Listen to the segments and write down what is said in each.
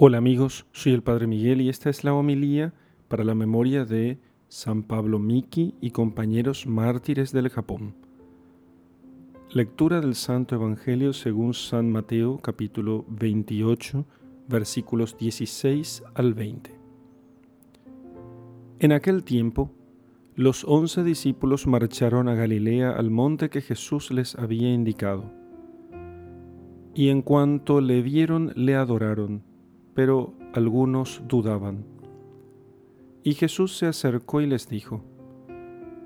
Hola amigos, soy el Padre Miguel y esta es la homilía para la memoria de San Pablo Miki y compañeros mártires del Japón. Lectura del Santo Evangelio según San Mateo capítulo 28 versículos 16 al 20. En aquel tiempo, los once discípulos marcharon a Galilea al monte que Jesús les había indicado. Y en cuanto le vieron, le adoraron, pero algunos dudaban. Y Jesús se acercó y les dijo,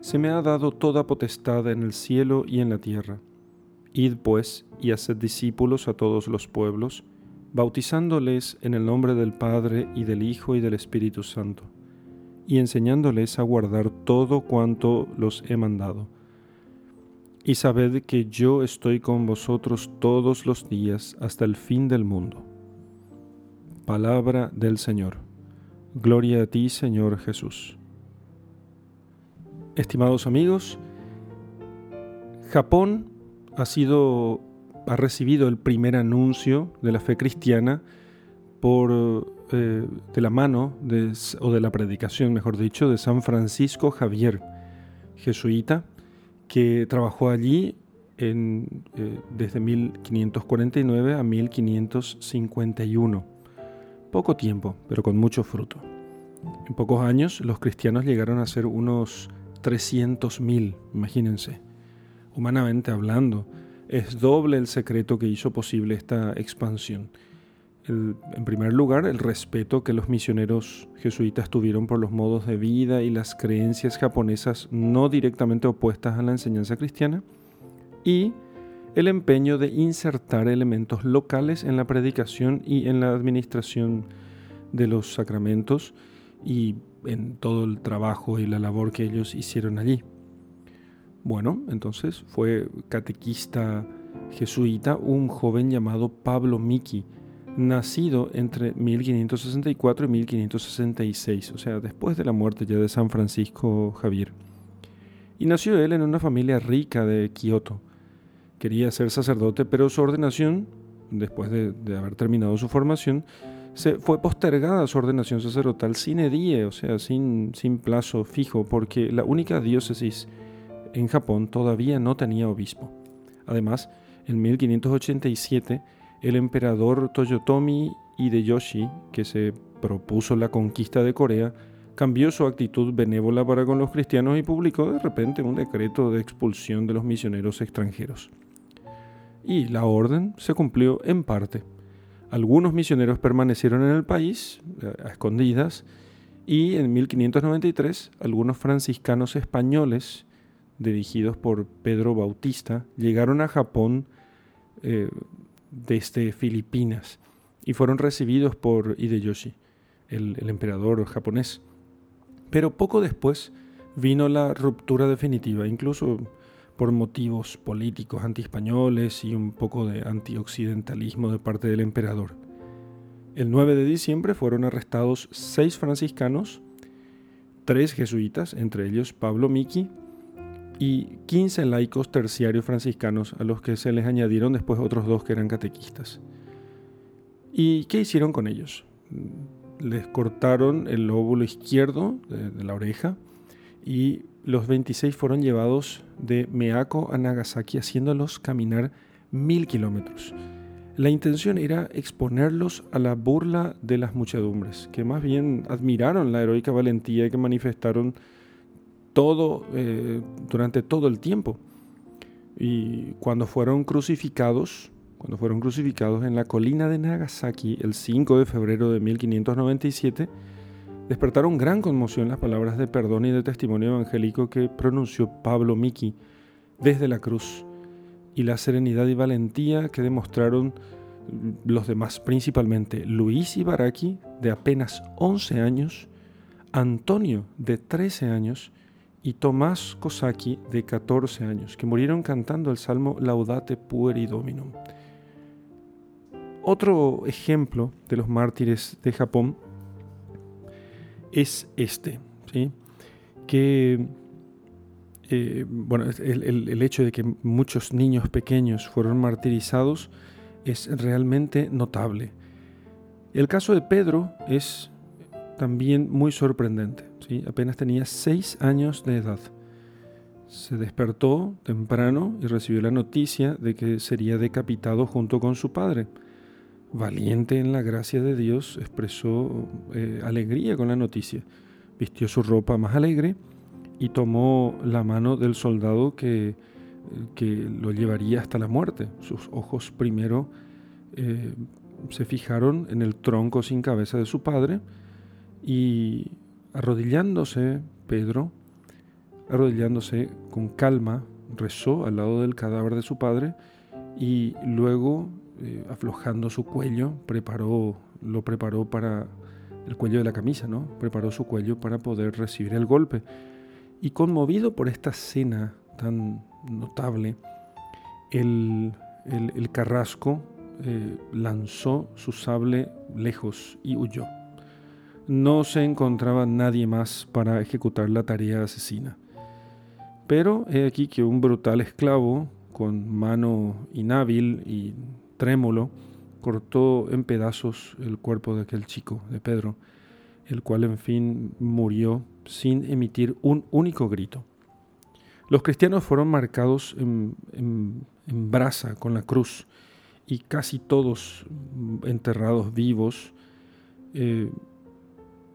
Se me ha dado toda potestad en el cielo y en la tierra. Id pues y haced discípulos a todos los pueblos, bautizándoles en el nombre del Padre y del Hijo y del Espíritu Santo y enseñándoles a guardar todo cuanto los he mandado. Y sabed que yo estoy con vosotros todos los días hasta el fin del mundo. Palabra del Señor. Gloria a ti, Señor Jesús. Estimados amigos, Japón ha sido ha recibido el primer anuncio de la fe cristiana por eh, de la mano, o de la predicación, mejor dicho, de San Francisco Javier, jesuita, que trabajó allí en, eh, desde 1549 a 1551. Poco tiempo, pero con mucho fruto. En pocos años los cristianos llegaron a ser unos 300.000, imagínense. Humanamente hablando, es doble el secreto que hizo posible esta expansión en primer lugar, el respeto que los misioneros jesuitas tuvieron por los modos de vida y las creencias japonesas no directamente opuestas a la enseñanza cristiana, y el empeño de insertar elementos locales en la predicación y en la administración de los sacramentos y en todo el trabajo y la labor que ellos hicieron allí. Bueno, entonces fue catequista jesuita un joven llamado Pablo Miki, nacido entre 1564 y 1566, o sea, después de la muerte ya de San Francisco Javier. Y nació él en una familia rica de Kioto. Quería ser sacerdote, pero su ordenación, después de, haber terminado su formación, se fue postergada su ordenación sacerdotal sin edie, o sea, sin, sin plazo fijo, porque la única diócesis en Japón todavía no tenía obispo. Además, en 1587 el emperador Toyotomi Hideyoshi, que se propuso la conquista de Corea, cambió su actitud benévola para con los cristianos y publicó de repente un decreto de expulsión de los misioneros extranjeros. Y la orden se cumplió en parte. Algunos misioneros permanecieron en el país, eh, a escondidas, y en 1593 algunos franciscanos españoles, dirigidos por Pedro Bautista, llegaron a Japón eh, desde Filipinas y fueron recibidos por Hideyoshi, el, el emperador japonés. Pero poco después vino la ruptura definitiva, incluso por motivos políticos anti-españoles y un poco de antioccidentalismo de parte del emperador. El 9 de diciembre fueron arrestados seis franciscanos, tres jesuitas, entre ellos Pablo Miki, y 15 laicos terciarios franciscanos a los que se les añadieron después otros dos que eran catequistas. ¿Y qué hicieron con ellos? Les cortaron el lóbulo izquierdo de, la oreja y los 26 fueron llevados de Meako a Nagasaki haciéndolos caminar mil kilómetros. La intención era exponerlos a la burla de las muchedumbres, que más bien admiraron la heroica valentía que manifestaron todo, eh, durante todo el tiempo. Y cuando fueron crucificados, cuando fueron crucificados en la colina de Nagasaki el 5 de febrero de 1597, despertaron gran conmoción las palabras de perdón y de testimonio evangélico que pronunció Pablo Miki desde la cruz y la serenidad y valentía que demostraron los demás, principalmente Luis Ibaraki, de apenas 11 años, Antonio, de 13 años, y Tomás Kosaki, de 14 años, que murieron cantando el salmo Laudate Pueri Dominum. Otro ejemplo de los mártires de Japón es este, ¿sí? que eh, bueno, el, el, hecho de que muchos niños pequeños fueron martirizados es realmente notable. El caso de Pedro es también muy sorprendente. ¿sí? Apenas tenía seis años de edad. Se despertó temprano y recibió la noticia de que sería decapitado junto con su padre. Valiente en la gracia de Dios, expresó eh, alegría con la noticia. Vistió su ropa más alegre y tomó la mano del soldado que, que lo llevaría hasta la muerte. Sus ojos primero eh, se fijaron en el tronco sin cabeza de su padre y arrodillándose Pedro, arrodillándose con calma, rezó al lado del cadáver de su padre y luego, eh, aflojando su cuello, preparó, lo preparó para el cuello de la camisa, ¿no? Preparó su cuello para poder recibir el golpe. Y conmovido por esta escena tan notable, el, el carrasco eh, lanzó su sable lejos y huyó. No se encontraba nadie más para ejecutar la tarea asesina. Pero he aquí que un brutal esclavo, con mano inhábil y trémulo, cortó en pedazos el cuerpo de aquel chico, de Pedro, el cual en fin murió sin emitir un único grito. Los cristianos fueron marcados en, en brasa con la cruz y casi todos enterrados vivos, eh,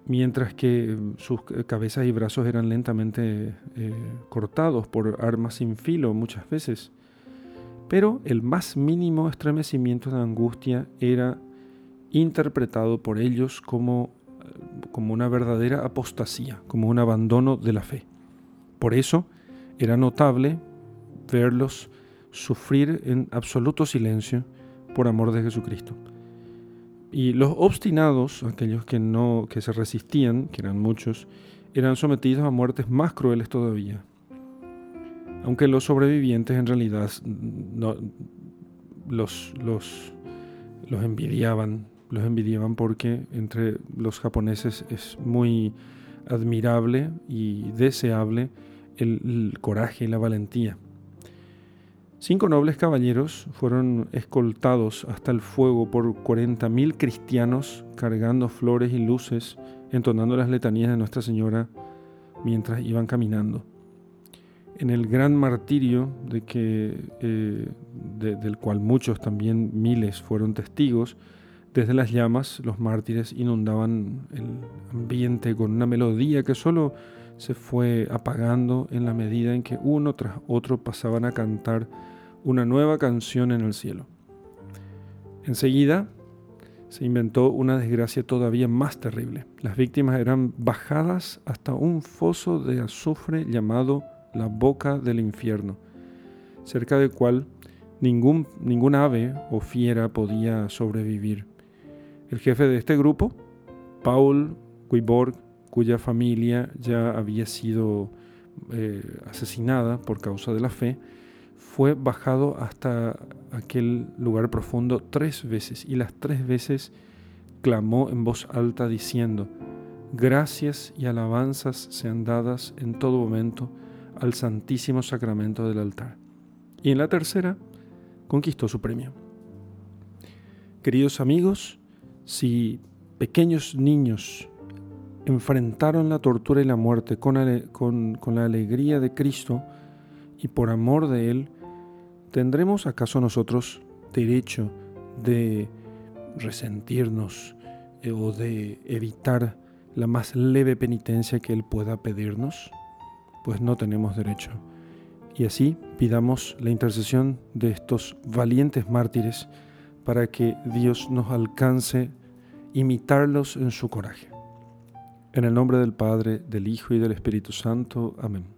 mientras que sus cabezas y brazos eran lentamente eh, cortados por armas sin filo muchas veces. Pero el más mínimo estremecimiento de angustia era interpretado por ellos como, como una verdadera apostasía, como un abandono de la fe. Por eso era notable verlos sufrir en absoluto silencio por amor de Jesucristo. Y los obstinados, aquellos que no que se resistían, que eran muchos, eran sometidos a muertes más crueles todavía. Aunque los sobrevivientes en realidad no, los, los, envidiaban, los envidiaban porque entre los japoneses es muy admirable y deseable el coraje y la valentía. Cinco nobles caballeros fueron escoltados hasta el fuego por 40.000 cristianos cargando flores y luces, entonando las letanías de Nuestra Señora mientras iban caminando. En el gran martirio de que, eh, del cual muchos también miles fueron testigos, desde las llamas los mártires inundaban el ambiente con una melodía que solo se fue apagando en la medida en que uno tras otro pasaban a cantar una nueva canción en el cielo. Enseguida se inventó una desgracia todavía más terrible. Las víctimas eran bajadas hasta un foso de azufre llamado la boca del infierno, cerca del cual ningún, ningún ave o fiera podía sobrevivir. El jefe de este grupo, Paul Guiborg, cuya familia ya había sido eh, asesinada por causa de la fe, fue bajado hasta aquel lugar profundo tres veces y las tres veces clamó en voz alta diciendo, Gracias y alabanzas sean dadas en todo momento al Santísimo Sacramento del altar. Y en la tercera conquistó su premio. Queridos amigos, si pequeños niños enfrentaron la tortura y la muerte con, la alegría de Cristo y por amor de Él, ¿tendremos acaso nosotros derecho de resentirnos eh, o de evitar la más leve penitencia que Él pueda pedirnos? Pues no tenemos derecho. Y así pidamos la intercesión de estos valientes mártires para que Dios nos alcance imitarlos en su coraje. En el nombre del Padre, del Hijo y del Espíritu Santo. Amén.